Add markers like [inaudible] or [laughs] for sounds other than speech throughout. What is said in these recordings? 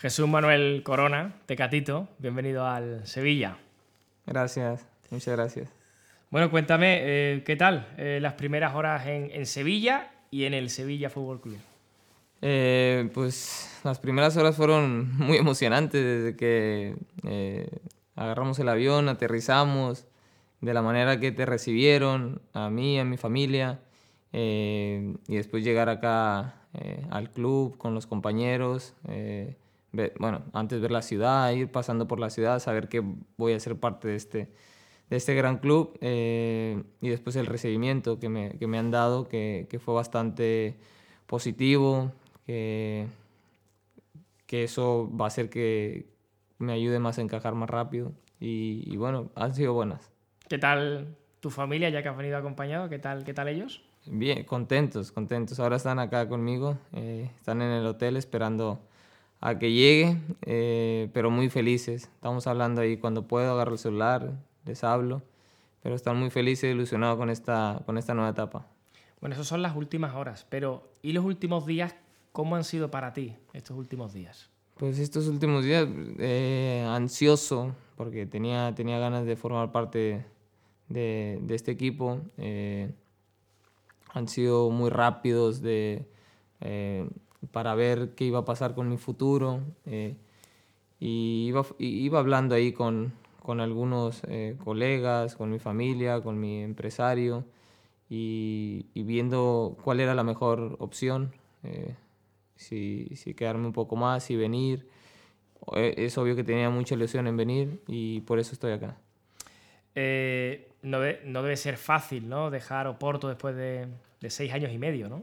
Jesús Manuel Corona, Tecatito, bienvenido al Sevilla. Gracias, muchas gracias. Bueno, cuéntame, eh, ¿qué tal eh, las primeras horas en, Sevilla y en el Sevilla Fútbol Club? Eh, pues las primeras horas fueron [laughs] muy emocionantes desde que agarramos el avión, aterrizamos, de la manera que te recibieron, a mí, a mi familia, y después llegar acá al club con los compañeros bueno, antes ver la ciudad, ir pasando por la ciudad, saber que voy a ser parte de este, de este gran club eh, y después el recibimiento que me, que me han dado, que, que, fue bastante positivo, que, que eso va a hacer que me ayude más a encajar más rápido y, y, bueno, han sido buenas. ¿Qué tal tu familia ya que has venido acompañado? ¿Qué tal, qué tal ellos? Bien, contentos, contentos. Ahora están acá conmigo, eh, están en el hotel esperando a que llegue, eh, pero muy felices. Estamos hablando ahí cuando puedo, agarro el celular, les hablo, pero están muy felices y ilusionados con esta, con esta nueva etapa. Bueno, esas son las últimas horas, pero ¿y los últimos días? ¿Cómo han sido para ti estos últimos días? Pues estos últimos días, eh, ansioso, porque tenía, tenía ganas de formar parte de, de este equipo. Eh, han sido muy rápidos de para ver qué iba a pasar con mi futuro. Eh, y iba, iba, hablando ahí con, con algunos eh, colegas, con mi familia, con mi empresario y, viendo cuál era la mejor opción, eh, si, si, quedarme un poco más y venir. Es obvio que tenía mucha ilusión en venir y por eso estoy acá. no, no, debe ser fácil ¿no? dejar Oporto después de, de seis años y medio, ¿no?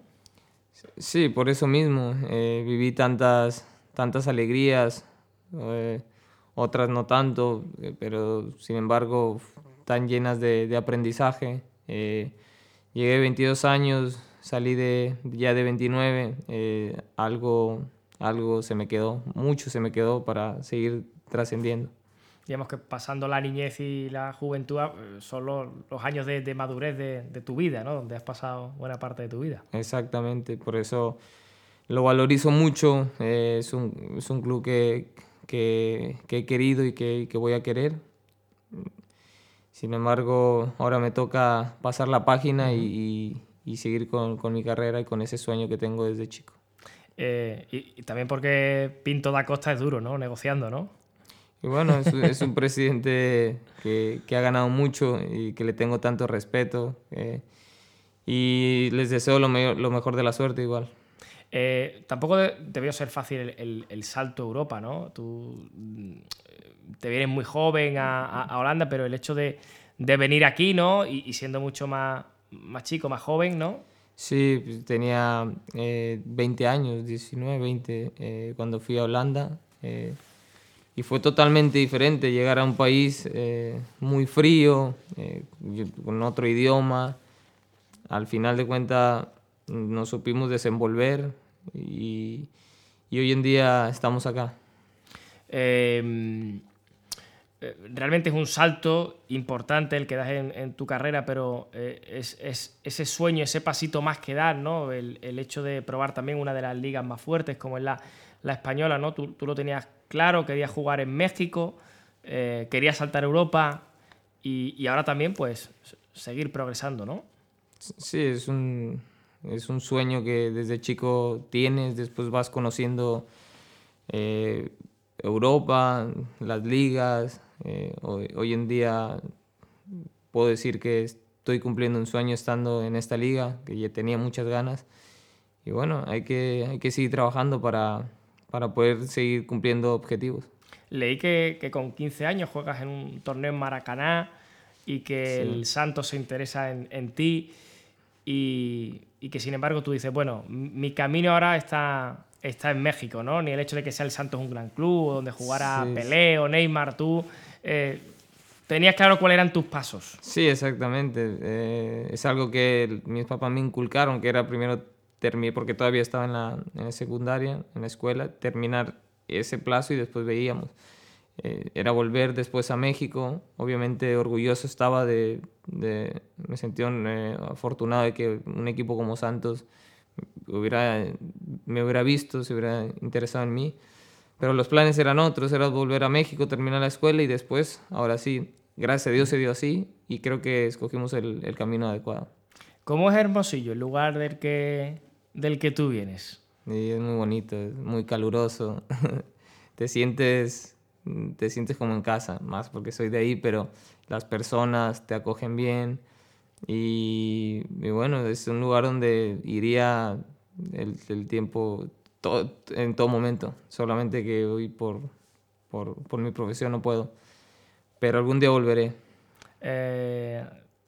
Sí, por eso mismo. Eh, viví tantas, tantas alegrías, eh, otras no tanto, eh, pero sin embargo tan llenas de, aprendizaje. llegué 22 años, salí de, ya de 29, algo, algo se me quedó, mucho se me quedó para seguir trascendiendo digamos que pasando la niñez y la juventud eh, son los, años de, madurez de, tu vida, ¿no? Donde has pasado buena parte de tu vida. Exactamente, por eso lo valorizo mucho. Eh, es, un, es, un, club que, que, que he querido y que, que, voy a querer. Sin embargo, ahora me toca pasar la página y, y, seguir con, con, mi carrera y con ese sueño que tengo desde chico. Eh, y, y, también porque Pinto da Costa es duro, ¿no? Negociando, ¿no? Y bueno, es, un presidente que, que, ha ganado mucho y que le tengo tanto respeto. Eh, y les deseo lo, lo, mejor de la suerte igual. Eh, tampoco debió ser fácil el, el, salto a Europa, ¿no? Tú mm, te vienes muy joven a, a, Holanda, pero el hecho de, de venir aquí, ¿no? Y, siendo mucho más, más chico, más joven, ¿no? Sí, pues tenía eh, 20 años, 19, 20, eh, cuando fui a Holanda y fue totalmente diferente llegar a un país eh, muy frío, eh, con otro idioma. Al final de cuentas nos supimos desenvolver y, y hoy en día estamos acá. Em, eh, realmente es un salto importante el que das en, tu carrera, pero es, es, ese sueño, ese pasito más que dar, ¿no? El, el, hecho de probar también una de las ligas más fuertes como es la, la española, ¿no? Tú, tú lo tenías claro, quería jugar en México, eh, quería saltar a Europa y, ahora también pues seguir progresando, ¿no? Sí, es un, es un sueño que desde chico tienes, después vas conociendo eh, Europa, las ligas. Eh, hoy, en día puedo decir que estoy cumpliendo un sueño estando en esta liga, que ya tenía muchas ganas. Y bueno, hay que, hay que seguir trabajando para, para poder seguir cumpliendo objetivos. Leí que, que, con 15 años juegas en un torneo en Maracaná y que el Santos se interesa en, en ti y, y, que sin embargo tú dices, bueno, mi camino ahora está, está en México, ¿no? Ni el hecho de que sea el Santos un gran club, donde jugara Pelé o Neymar, tú eh, tenías claro cuáles eran tus pasos. Sí, exactamente. Eh, es algo que mis papás me inculcaron, que era primero terminé, porque todavía estaba en la, en la, secundaria, en la escuela, terminar ese plazo y después veíamos. Eh, era volver después a México, obviamente orgulloso estaba de, de me sentí eh, afortunado de que un equipo como Santos hubiera, me hubiera visto, se hubiera interesado en mí, pero los planes eran otros, era volver a México, terminar la escuela y después, ahora sí, gracias a Dios se dio así y creo que escogimos el, el camino adecuado. ¿Cómo es Hermosillo, el lugar del que, del que tú vienes? Y es muy bonito, es muy caluroso. [laughs] te sientes te sientes como en casa, más porque soy de ahí, pero las personas te acogen bien y, y bueno, es un lugar donde iría el, el tiempo todo, en todo momento, solamente que hoy por, por, por, mi profesión no puedo, pero algún día volveré. Eh,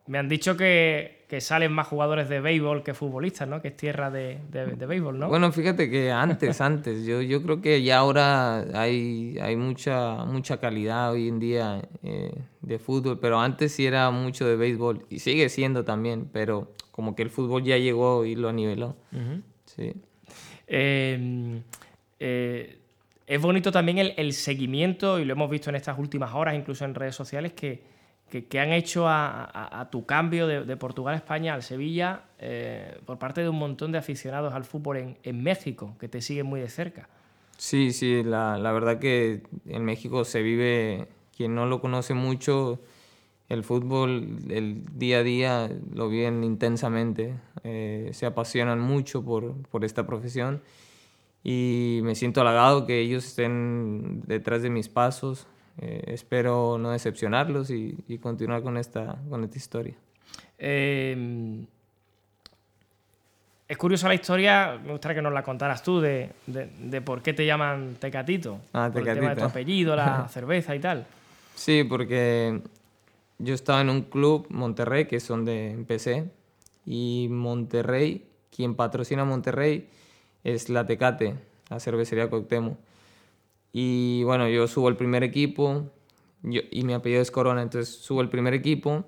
me han dicho que, que, salen más jugadores de béisbol que futbolistas, ¿no? Que es tierra de, de, de béisbol, ¿no? Bueno, fíjate que antes, [laughs] antes, yo, yo creo que ya ahora hay, hay mucha, mucha calidad hoy en día eh, de fútbol, pero antes sí era mucho de béisbol y sigue siendo también, pero como que el fútbol ya llegó y lo niveló. Uh -huh. Sí. Eh, eh, es bonito también el, el, seguimiento, y lo hemos visto en estas últimas horas, incluso en redes sociales, que, que, que han hecho a, a, a, tu cambio de, de, Portugal a España, al Sevilla, eh, por parte de un montón de aficionados al fútbol en, en, México, que te siguen muy de cerca. Sí, sí, la, la verdad que en México se vive, quien no lo conoce mucho, el fútbol, el día a día lo viven intensamente, eh, se apasionan mucho por, por, esta profesión y me siento halagado que ellos estén detrás de mis pasos. Eh, espero no decepcionarlos y, y, continuar con esta, con esta historia. Eh, es curiosa la historia, me gustaría que nos la contaras tú, de, de, de por qué te llaman Tecatito. Ah, por Tecatito. el tema de tu apellido, la [laughs] cerveza y tal. Sí, porque yo estaba en un club, Monterrey, que es donde empecé, y Monterrey, quien patrocina Monterrey, es la Tecate, la cervecería Coctemo. Y bueno, yo subo el primer equipo, yo, y mi apellido es Corona, entonces subo el primer equipo,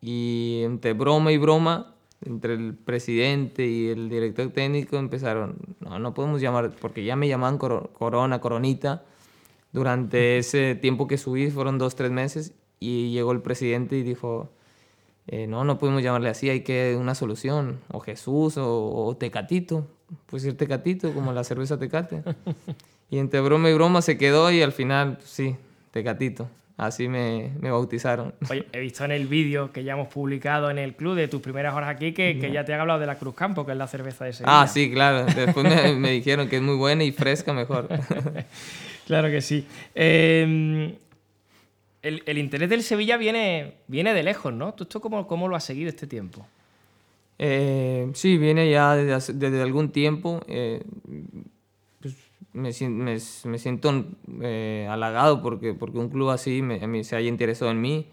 y entre broma y broma, entre el presidente y el director técnico empezaron, no, no podemos llamar, porque ya me llamaban Corona, Coronita, durante ese tiempo que subí, fueron dos, tres meses, y llegó el presidente y dijo, eh, no, no podemos llamarle así, hay que una solución, o Jesús o, o Tecatito, pues ir Tecatito, como la cerveza Tecate. [laughs] y entre broma y broma se quedó y al final, pues, sí, Tecatito. Así me, me, bautizaron. Oye, he visto en el vídeo que ya hemos publicado en el club de tus primeras horas aquí que, que ya te han hablado de la Cruz Campo, que es la cerveza de Sevilla. Ah, sí, claro. Después me, me dijeron que es muy buena y fresca mejor. [laughs] claro que sí. Eh, el, el, interés del Sevilla viene, viene de lejos, ¿no? ¿Tú esto cómo, cómo lo has seguido este tiempo? Eh, sí, viene ya desde, desde algún tiempo. Eh, me, me, me, siento eh, halagado porque, porque un club así me, me, se haya interesado en mí.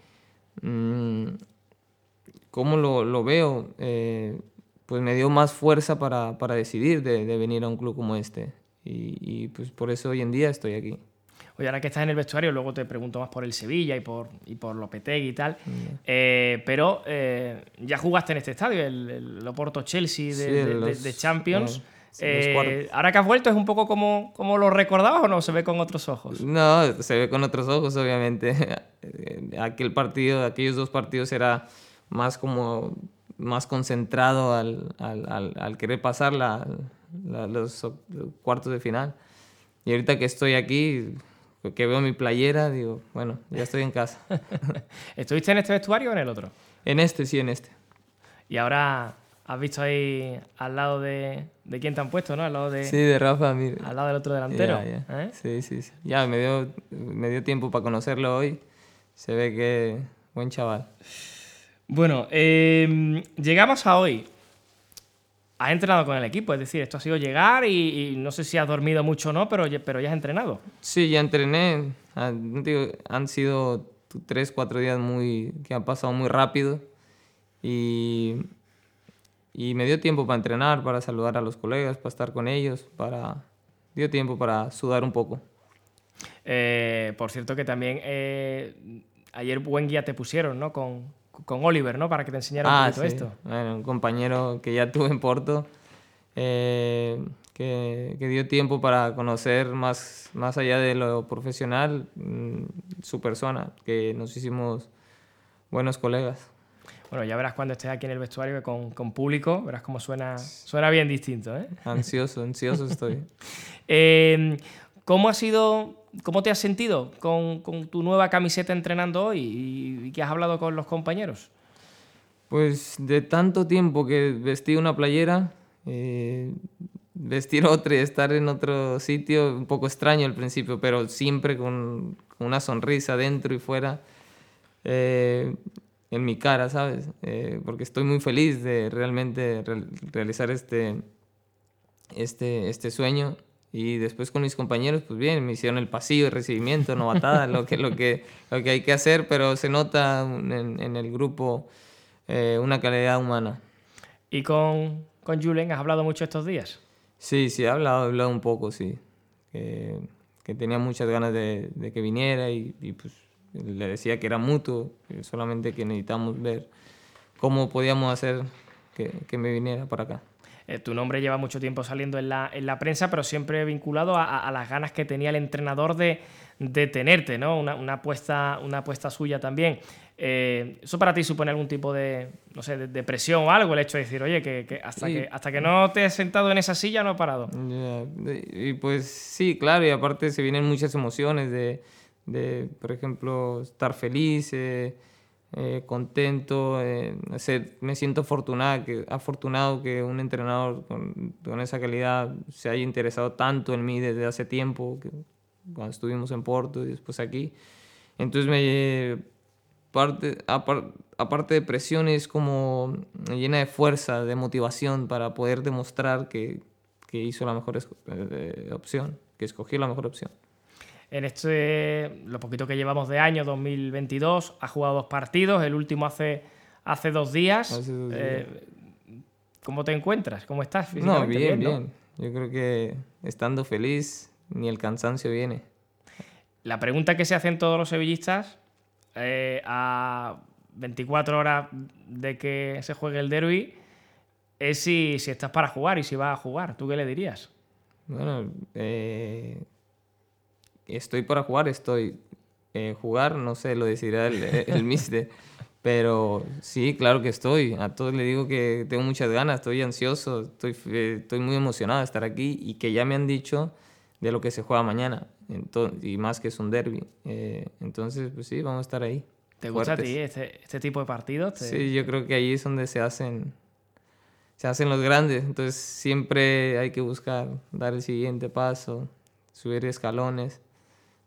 Mm, ¿Cómo lo, lo veo? Eh, pues me dio más fuerza para, para decidir de, de, venir a un club como este. Y, y pues por eso hoy en día estoy aquí. Oye, ahora que estás en el vestuario, luego te pregunto más por el Sevilla y por, y por Lopetegui y tal. Mm. Eh, pero eh, ya jugaste en este estadio, el, el Oporto Chelsea de, sí, de, los, de Champions. No, eh, ahora que has vuelto, ¿es un poco como, como lo recordabas o no? ¿Se ve con otros ojos? No, se ve con otros ojos, obviamente. [laughs] Aquel partido, aquellos dos partidos era más como más concentrado al, al, al, al querer pasar la, la, los cuartos de final. Y ahorita que estoy aquí, que veo mi playera, digo, bueno, ya estoy en casa. [laughs] ¿Estuviste en este vestuario o en el otro? En este, sí, en este. Y ahora has visto ahí al lado de, de quién te han puesto, ¿no? Al lado de, sí, de Rafa. Mira. Al lado del otro delantero. Yeah, yeah. ¿Eh? Sí, sí, sí. Ya, me dio, me dio tiempo para conocerlo hoy. Se ve que buen chaval. Bueno, eh, llegamos a hoy. Has entrenado con el equipo, es decir, esto ha sido llegar y, y no sé si has dormido mucho o no, pero, pero ya has entrenado. Sí, ya entrené. Ah, han sido tres, cuatro días muy, que han pasado muy rápido y, y me dio tiempo para entrenar, para saludar a los colegas, para estar con ellos, para dio tiempo para sudar un poco. Eh, por cierto que también eh, ayer buen guía te pusieron, ¿no? Con, con Oliver, ¿no? Para que te enseñara ah, un poquito sí. esto. Bueno, un compañero que ya tuve en Porto, eh, que, que, dio tiempo para conocer más, más allá de lo profesional mmm, su persona, que nos hicimos buenos colegas. Bueno, ya verás cuando estés aquí en el vestuario con, con público, verás cómo suena, suena bien distinto, ¿eh? Ansioso, ansioso estoy. [laughs] eh, ¿Cómo ha sido, cómo te has sentido con, tu nueva camiseta entrenando hoy y, y, que has hablado con los compañeros? Pues de tanto tiempo que vestí una playera, eh, vestir otra y estar en otro sitio, un poco extraño al principio, pero siempre con, una sonrisa dentro y fuera eh, en mi cara, ¿sabes? Eh, porque estoy muy feliz de realmente realizar este, este, este sueño. Y después con mis compañeros, pues bien, me hicieron el pasillo de recibimiento, novatada, lo, que, lo, que, lo que hay que hacer, pero se nota en, en el grupo eh, una calidad humana. ¿Y con, con Julen has hablado mucho estos días? Sí, sí, he hablado, he hablado un poco, sí. Que, que tenía muchas ganas de, de que viniera y, y, pues le decía que era mutuo, solamente que necesitamos ver cómo podíamos hacer que, que me viniera para acá. Eh, tu nombre lleva mucho tiempo saliendo en la, en la prensa, pero siempre vinculado a, a, las ganas que tenía el entrenador de, de tenerte, ¿no? Una, una, apuesta, una apuesta suya también. Eh, ¿Eso para ti supone algún tipo de, no sé, de, presión o algo? El hecho de decir, oye, que, hasta, que hasta que no te has sentado en esa silla no he parado. Y pues sí, claro, y aparte se vienen muchas emociones de, de por ejemplo, estar feliz, eh, eh, contento. me siento afortunado que, afortunado que un entrenador con, con, esa calidad se haya interesado tanto en mí desde hace tiempo, que, cuando estuvimos en Porto y después aquí. Entonces me parte, aparte de presión, es como llena de fuerza, de motivación para poder demostrar que, que hizo la mejor eh, opción, que escogió la mejor opción. En este, lo poquito que llevamos de año, 2022, ha jugado dos partidos, el último hace, hace dos días. Eh, ¿Cómo te encuentras? ¿Cómo estás No, bien, bien. Yo creo que estando feliz, ni el cansancio viene. La pregunta que se hacen todos los sevillistas eh, a 24 horas de que se juegue el derby es si, si, estás para jugar y si vas a jugar. ¿Tú qué le dirías? Bueno, eh, estoy para jugar, estoy. Eh, jugar, no sé, lo decidirá el, el mister. Pero sí, claro que estoy. A todos le digo que tengo muchas ganas, estoy ansioso, estoy, estoy muy emocionado de estar aquí y que ya me han dicho de lo que se juega mañana. Entonces, y más que es un derby. Eh, entonces, pues sí, vamos a estar ahí. ¿Te gusta a ti este, este, tipo de partidos? Sí, yo creo que ahí es donde se hacen, se hacen los grandes. Entonces, siempre hay que buscar dar el siguiente paso, subir escalones.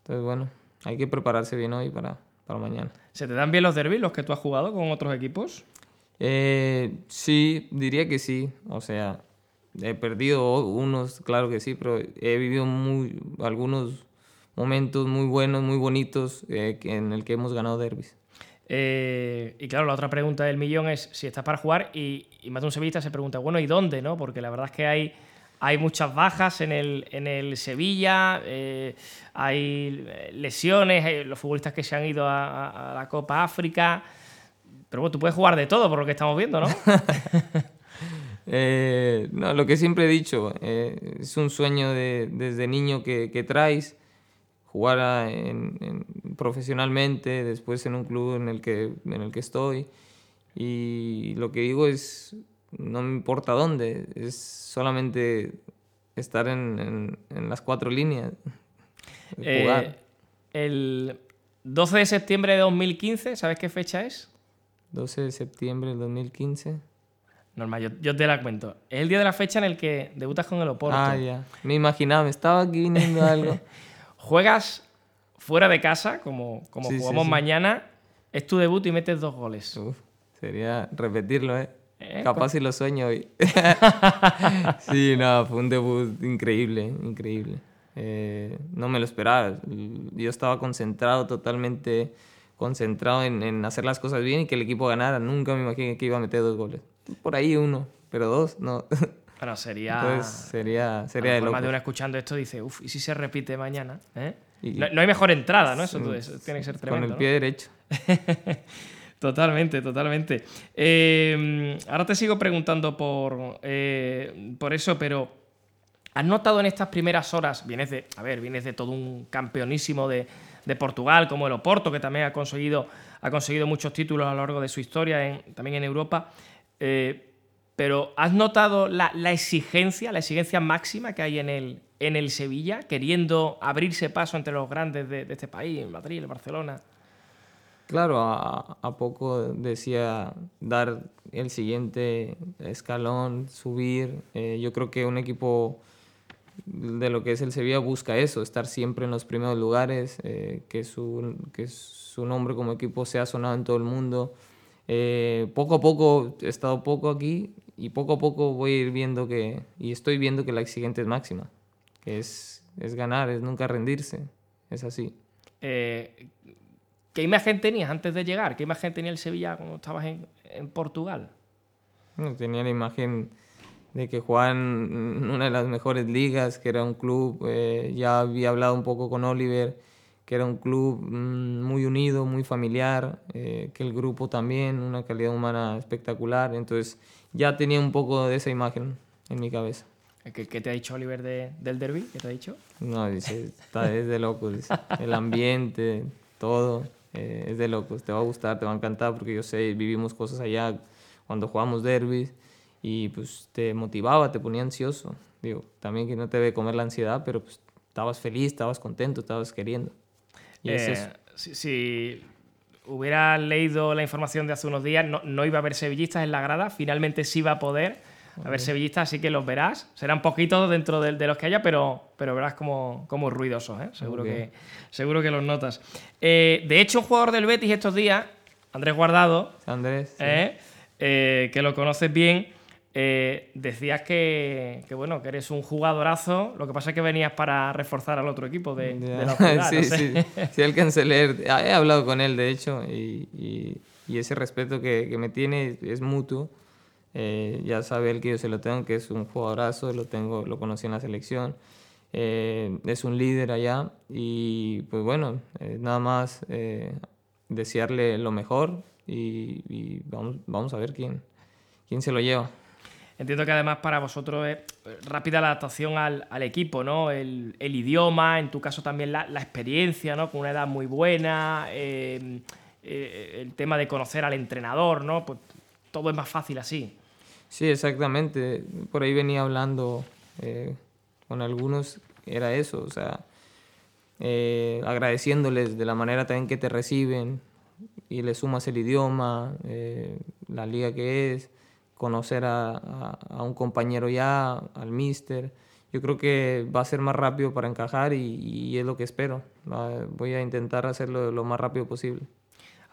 Entonces, bueno, hay que prepararse bien hoy para, para mañana. ¿Se te dan bien los derbis, los que tú has jugado con otros equipos? Eh, sí, diría que sí. O sea, He perdido unos, claro que sí, pero he vivido muy, algunos momentos muy buenos, muy bonitos eh, en el que hemos ganado derbis. Eh, y claro, la otra pregunta del millón es si estás para jugar y, y más de un sevillista se pregunta, bueno, ¿y dónde? no Porque la verdad es que hay, hay muchas bajas en el, en el Sevilla, eh, hay lesiones, hay los futbolistas que se han ido a, la Copa África, pero bueno, tú puedes jugar de todo por lo que estamos viendo, ¿no? [laughs] Eh, no, lo que siempre he dicho, eh, es un sueño de, desde niño que, que traes, jugar en, profesionalmente, después en un club en el, que, en el que estoy. Y lo que digo es, no me importa dónde, es solamente estar en, en las cuatro líneas. Eh, el 12 de septiembre de 2015, ¿sabes qué fecha es? 12 de septiembre de 2015. Normal, yo, te la cuento. Es el día de la fecha en el que debutas con el Oporto. Ah, ya. Me imaginaba, me estaba aquí viniendo algo. [laughs] Juegas fuera de casa, como, como jugamos mañana. Es tu debut y metes dos goles. sería repetirlo, ¿eh? ¿Eh? Capaz si lo sueño hoy. [laughs] sí, no, fue un debut increíble, increíble. Eh, no me lo esperaba. Yo estaba concentrado, totalmente concentrado en, en hacer las cosas bien y que el equipo ganara. Nunca me imaginé que iba a meter dos goles por ahí uno, pero dos no. [laughs] Bueno, sería. Entonces sería, sería de Más de uno escuchando esto dice, uff, ¿y si se repite mañana? ¿Eh? no, hay mejor entrada, ¿no? Eso, tiene que ser tremendo. Con el pie derecho. [laughs] totalmente, totalmente. Eh, ahora te sigo preguntando por, eh, por eso, pero ¿has notado en estas primeras horas, vienes de, a ver, vienes de todo un campeonísimo de, de Portugal, como el Oporto, que también ha conseguido, ha conseguido muchos títulos a lo largo de su historia, también en Europa. Eh, pero ¿has notado la, exigencia, la exigencia máxima que hay en el, en el Sevilla, queriendo abrirse paso entre los grandes de, este país, Madrid, el Barcelona? Claro, a, poco decía dar el siguiente escalón, subir. Eh, yo creo que un equipo de lo que es el Sevilla busca eso, estar siempre en los primeros lugares, eh, que, su, que su nombre como equipo sea sonado en todo el mundo. Eh, poco a poco, he estado poco aquí y poco a poco voy a ir viendo que, y estoy viendo que la siguiente es máxima, es, es ganar, es nunca rendirse, es así. ¿Qué imagen tenías antes de llegar? ¿Qué imagen tenía el Sevilla cuando estabas en, en Portugal? tenía la imagen de que jugaban en una de las mejores ligas, que era un club, eh, ya había hablado un poco con Oliver, que era un club mm, muy unido, muy familiar, eh, que el grupo también, una calidad humana espectacular, entonces ya tenía un poco de esa imagen en mi cabeza. ¿Qué, te ha dicho Oliver del derby? ¿Qué te ha dicho? No, dice, está, es de locos, el ambiente, todo, eh, es de locos, te va a gustar, te va a encantar, porque yo sé, vivimos cosas allá cuando jugamos derbis, y pues te motivaba, te ponía ansioso. Digo, también que no te debe comer la ansiedad, pero pues estabas feliz, estabas contento, estabas queriendo. Y eh, Si, hubiera leído la información de hace unos días, no, no, iba a haber sevillistas en la grada, finalmente sí va a poder haber sevillistas, así que los verás. Serán poquitos dentro de, de, los que haya, pero, pero verás como, como ruidosos, ¿eh? seguro, que, seguro que los notas. Eh, de hecho, un jugador del Betis estos días, Andrés Guardado, Andrés, que lo conoces bien, eh, decías que, bueno, que eres un jugadorazo, lo que pasa es que venías para reforzar al otro equipo de, la [laughs] sí, sí, sí, el canceler, he hablado con él de hecho y, ese respeto que, me tiene es mutuo. Eh, ya sabe él que yo se lo tengo, que es un jugadorazo, lo, tengo, lo conocí en la selección, eh, es un líder allá y pues bueno, nada más desearle lo mejor y, vamos, vamos a ver quién, quién se lo lleva. Entiendo que además para vosotros es rápida la adaptación al, equipo, ¿no? El, idioma, en tu caso también la, experiencia, ¿no? Con una edad muy buena, eh, el tema de conocer al entrenador, ¿no? Pues todo es más fácil así. Sí, exactamente. Por ahí venía hablando eh, con algunos, era eso, o sea, eh, agradeciéndoles de la manera también que te reciben y le sumas el idioma, la liga que es conocer a, un compañero ya, al mister. Yo creo que va a ser más rápido para encajar y, es lo que espero. Voy a intentar hacerlo lo más rápido posible.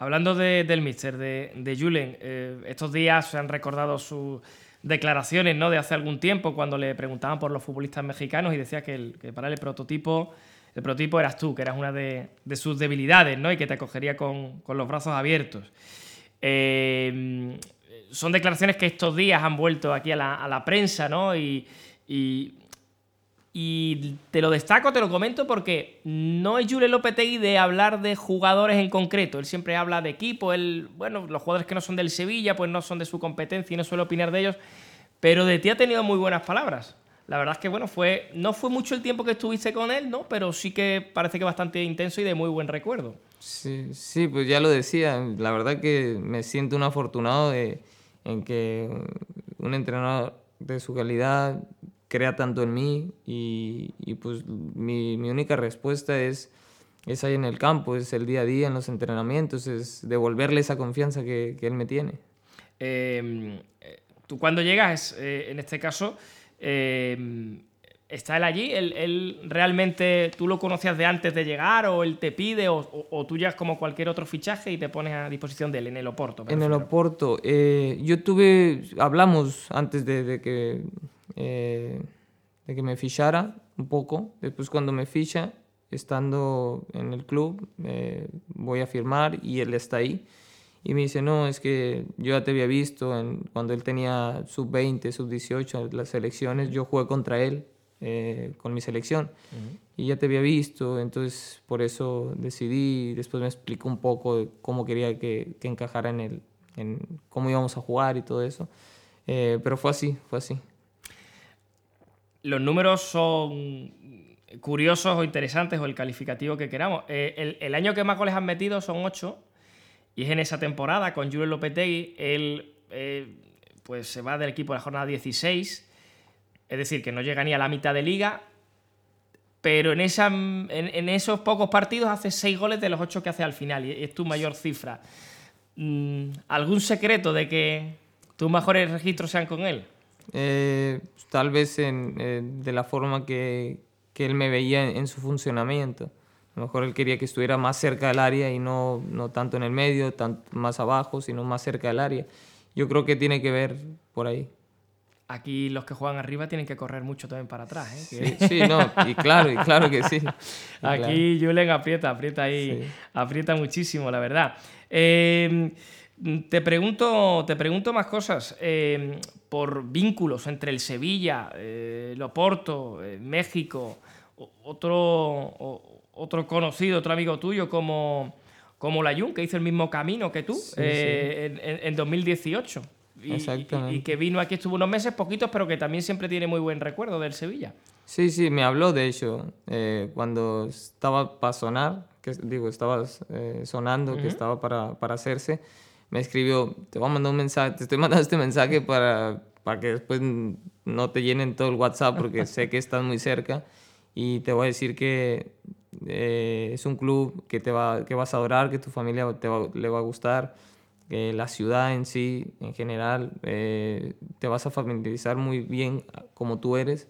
Hablando del mister, de, de Julen, eh, estos días se han recordado sus declaraciones ¿no? de hace algún tiempo cuando le preguntaban por los futbolistas mexicanos y decía que, para el prototipo, el prototipo eras tú, que eras una de, sus debilidades ¿no? y que te acogería con, con los brazos abiertos. Eh, son declaraciones que estos días han vuelto aquí a la, prensa, ¿no? Y, te lo destaco, te lo comento porque no es Julio Lopetegui de hablar de jugadores en concreto. Él siempre habla de equipo. Él, bueno, los jugadores que no son del Sevilla, pues no son de su competencia y no suele opinar de ellos. Pero de ti ha tenido muy buenas palabras. La verdad es que, bueno, fue, no fue mucho el tiempo que estuviste con él, ¿no? Pero sí que parece que bastante intenso y de muy buen recuerdo. Sí, sí, pues ya lo decía. La verdad que me siento un afortunado de en que un entrenador de su calidad crea tanto en mí y, pues mi, mi, única respuesta es, es ahí en el campo, es el día a día en los entrenamientos, es devolverle esa confianza que, que él me tiene. Em, eh, tú cuando llegas, eh, en este caso, eh, ¿Está él allí? ¿Él, realmente tú lo conocías de antes de llegar o él te pide o, tú llegas como cualquier otro fichaje y te pones a disposición de él en el Oporto? En el Oporto. Eh, yo tuve, hablamos antes de, que, eh, de que me fichara un poco. Después cuando me ficha, estando en el club, eh, voy a firmar y él está ahí. Y me dice, no, es que yo ya te había visto en, cuando él tenía sub-20, sub-18, las selecciones, yo jugué contra él eh, con mi selección. Y ya te había visto, entonces por eso decidí, después me explicó un poco cómo quería que, que, encajara en, el, en cómo íbamos a jugar y todo eso. Eh, pero fue así, fue así. Los números son curiosos o interesantes o el calificativo que queramos. Eh, el, año que más goles han metido son 8 y es en esa temporada con Julio Lopetegui. Él pues se va del equipo a la jornada 16 es decir, que no llega ni a la mitad de liga, pero en, esa, en, esos pocos partidos hace seis goles de los ocho que hace al final y es tu mayor cifra. Mm, ¿Algún secreto de que tus mejores registros sean con él? Eh, tal vez en, eh, de la forma que, que él me veía en, su funcionamiento. A lo mejor él quería que estuviera más cerca del área y no, no tanto en el medio, tanto más abajo, sino más cerca del área. Yo creo que tiene que ver por ahí aquí los que juegan arriba tienen que correr mucho también para atrás. ¿eh? Sí, sí, no, y claro, y claro que sí. [laughs] aquí Julen aprieta, aprieta ahí, aprieta muchísimo, la verdad. Em, te, pregunto, te pregunto más cosas. Em, por vínculos entre el Sevilla, eh, el Oporto, eh, México, otro, otro conocido, otro amigo tuyo como, como Layun, que hizo el mismo camino que tú en, en 2018. Y, que vino aquí, estuvo unos meses, poquitos, pero que también siempre tiene muy buen recuerdo del Sevilla. Sí, sí, me habló de hecho eh, cuando estaba para sonar, que digo, estaba eh, sonando, que estaba para, para, hacerse, me escribió, te voy a mandar un mensaje, te estoy [laughs] mandando este mensaje para, para que después no te llenen todo el WhatsApp porque [laughs] sé que estás muy cerca y te voy a decir que eh, es un club que, te va, que vas a adorar, que tu familia te le va a gustar la ciudad en sí, en general, eh, te vas a familiarizar muy bien como tú eres,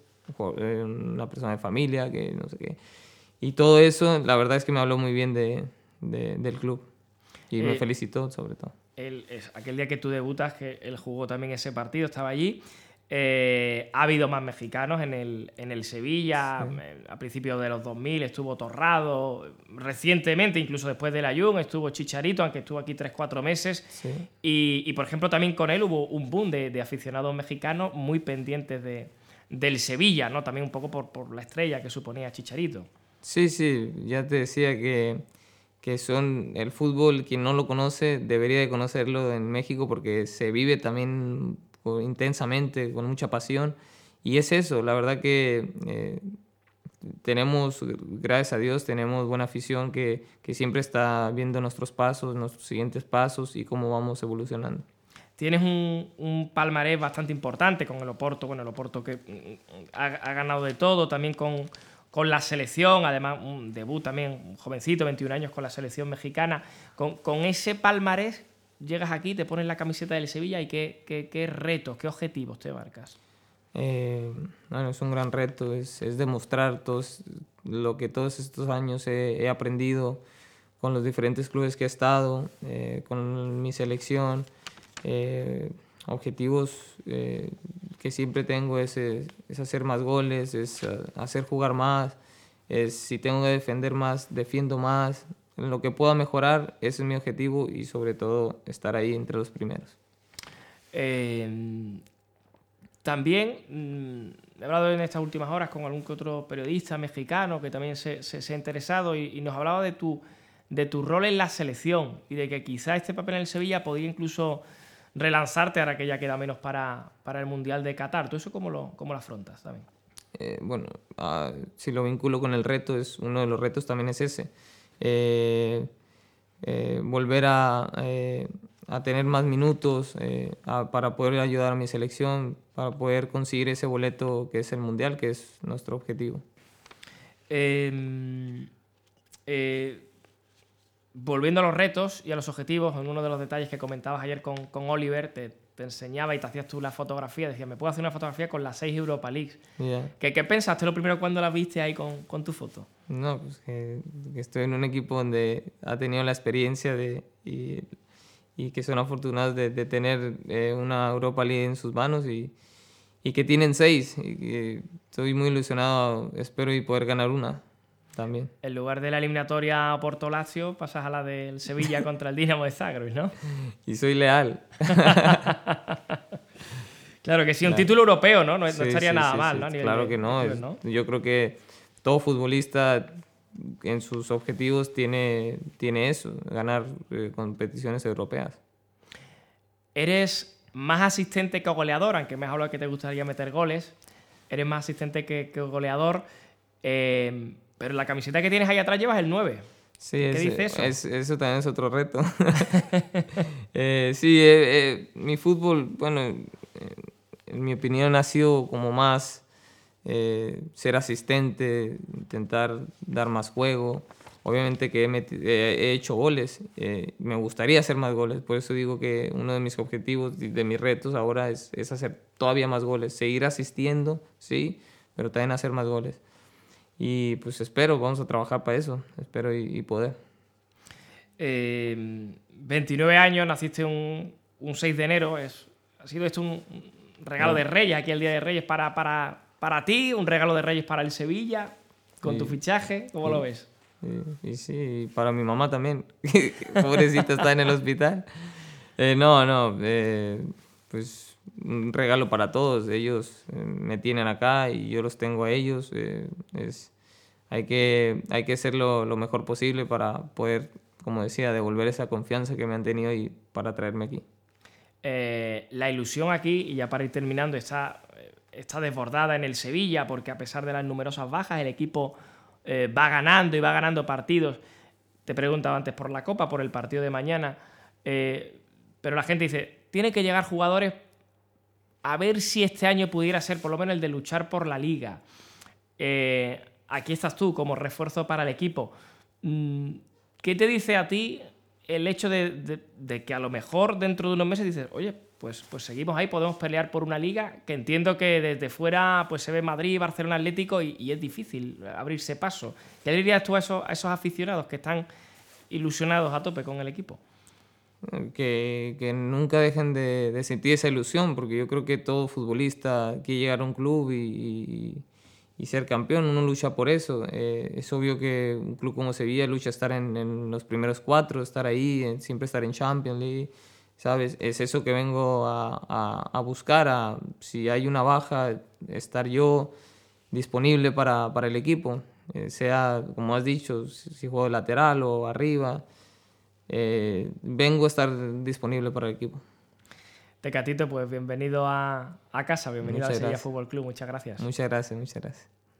eh, una persona de familia, que no sé qué. Y todo eso, la verdad es que me habló muy bien de, del club y me eh, felicitó sobre todo. El, aquel día que tú debutas, que él jugó también ese partido, estaba allí. Eh, ha habido más mexicanos en el, en el Sevilla, a principios de los 2000 estuvo Torrado, recientemente, incluso después del Ayun, estuvo Chicharito, aunque estuvo aquí 3-4 meses. Y, y, por ejemplo, también con él hubo un boom de, de aficionados mexicanos muy pendientes de, del Sevilla, ¿no? También un poco por, por, la estrella que suponía Chicharito. Sí, sí, ya te decía que, que son el fútbol, quien no lo conoce, debería de conocerlo en México porque se vive también intensamente, con mucha pasión. Y es eso, la verdad que eh, tenemos, gracias a Dios, tenemos buena afición que, que, siempre está viendo nuestros pasos, nuestros siguientes pasos y cómo vamos evolucionando. Tienes un, un palmarés bastante importante con el Oporto, bueno, el Oporto que mm, ha, ha ganado de todo, también con, con la selección, además un debut también, un jovencito, 21 años con la selección mexicana, con, ese palmarés llegas aquí, te pones la camiseta del Sevilla y qué, qué, retos, qué objetivos te marcas. Eh, bueno, es un gran reto, es, es, demostrar todos, lo que todos estos años he, aprendido con los diferentes clubes que he estado, eh, con mi selección. Eh, objetivos que siempre tengo es, es, hacer más goles, es hacer jugar más, es si tengo que defender más, defiendo más, en lo que pueda mejorar, ese es mi objetivo y sobre todo estar ahí entre los primeros. Em, también mm, he hablado en estas últimas horas con algún que otro periodista mexicano que también se, se, ha interesado y, nos hablaba de tu, de tu rol en la selección y de que quizá este papel en el Sevilla podía incluso relanzarte ahora que ya queda menos para, para el Mundial de Qatar. ¿Tú eso cómo lo, cómo lo afrontas también? Eh, bueno, ah, si lo vinculo con el reto, es uno de los retos también es ese eh, eh, volver a, eh, a, tener más minutos para poder ayudar a mi selección, para poder conseguir ese boleto que es el Mundial, que es nuestro objetivo. Em, volviendo a los retos y a los objetivos, en uno de los detalles que comentabas ayer con, con Oliver, te, te enseñaba y te hacías tú la fotografía, decía, me puedo hacer una fotografía con las seis Europa Leagues. ¿Qué, ¿Qué, pensaste lo primero cuando la viste ahí con, con tu foto? No, pues que, estoy en un equipo donde ha tenido la experiencia de, y, y que son afortunados de, de tener eh, una Europa League en sus manos y, y que tienen seis. Y estoy muy ilusionado, espero y poder ganar una también. En lugar de la eliminatoria Porto Lazio, pasas a la del Sevilla [laughs] contra el Dinamo de Zagreb, ¿no? Y soy leal. [laughs] claro que sí, un título europeo, ¿no? No, estaría nada mal, ¿no? claro que no. Yo creo que todo futbolista en sus objetivos tiene, tiene eso, ganar eh, competiciones europeas. Eres más asistente que goleador, aunque me has hablado que te gustaría meter goles. Eres más asistente que, que goleador. Eh, pero la camiseta que tienes ahí atrás llevas el 9. Sí, ¿Qué dice eso? eso también es otro reto. [laughs] Eh, sí, eh, eh, mi fútbol, bueno, en mi opinión ha sido como más ser asistente, intentar dar más juego. Obviamente que he, hecho goles, me gustaría hacer más goles, por eso digo que uno de mis objetivos, de mis retos ahora es, es hacer todavía más goles, seguir asistiendo, sí, pero también hacer más goles. Y pues espero, vamos a trabajar para eso, espero y, poder. 29 eh, años, naciste un, un 6 de enero, es, ha sido esto un regalo de Reyes, aquí el Día de Reyes para, para, para ti, un regalo de Reyes para el Sevilla, con tu fichaje, ¿cómo lo ves? Y, sí, para mi mamá también, [laughs] pobrecita está en el hospital. Eh, no, no, eh, pues un regalo para todos, ellos eh, me tienen acá y yo los tengo a ellos. es, hay, que, hay que hacer lo, mejor posible para poder, como decía, devolver esa confianza que me han tenido y para traerme aquí. la ilusión aquí, y ya para ir terminando, está, está desbordada en el Sevilla, porque a pesar de las numerosas bajas, el equipo eh, va ganando y va ganando partidos. Te preguntaba antes por la Copa, por el partido de mañana. Eh, pero la gente dice, tiene que llegar jugadores a ver si este año pudiera ser por lo menos el de luchar por la liga. Eh, aquí estás tú como refuerzo para el equipo. Mm, ¿Qué te dice a ti el hecho de, que a lo mejor dentro de unos meses dices, oye, pues, pues seguimos ahí, podemos pelear por una liga, que entiendo que desde fuera pues se ve Madrid, Barcelona Atlético y, es difícil abrirse paso. ¿Qué dirías tú a esos, aficionados que están ilusionados a tope con el equipo? Que, nunca dejen de, sentir esa ilusión, porque yo creo que todo futbolista quiere llegar a un club y, ser campeón, uno lucha por eso. Eh, es obvio que un club como Sevilla lucha estar en, en los primeros cuatro, estar ahí, siempre estar en Champions League. ¿sabes? Es eso que vengo a, buscar, a, si hay una baja, estar yo disponible para, el equipo, eh, sea, como has dicho, si, juego lateral o arriba, eh, vengo a estar disponible para el equipo. Tecatito, pues bienvenido a, casa, bienvenido a Sevilla Fútbol Club, muchas gracias. Muchas gracias, muchas gracias.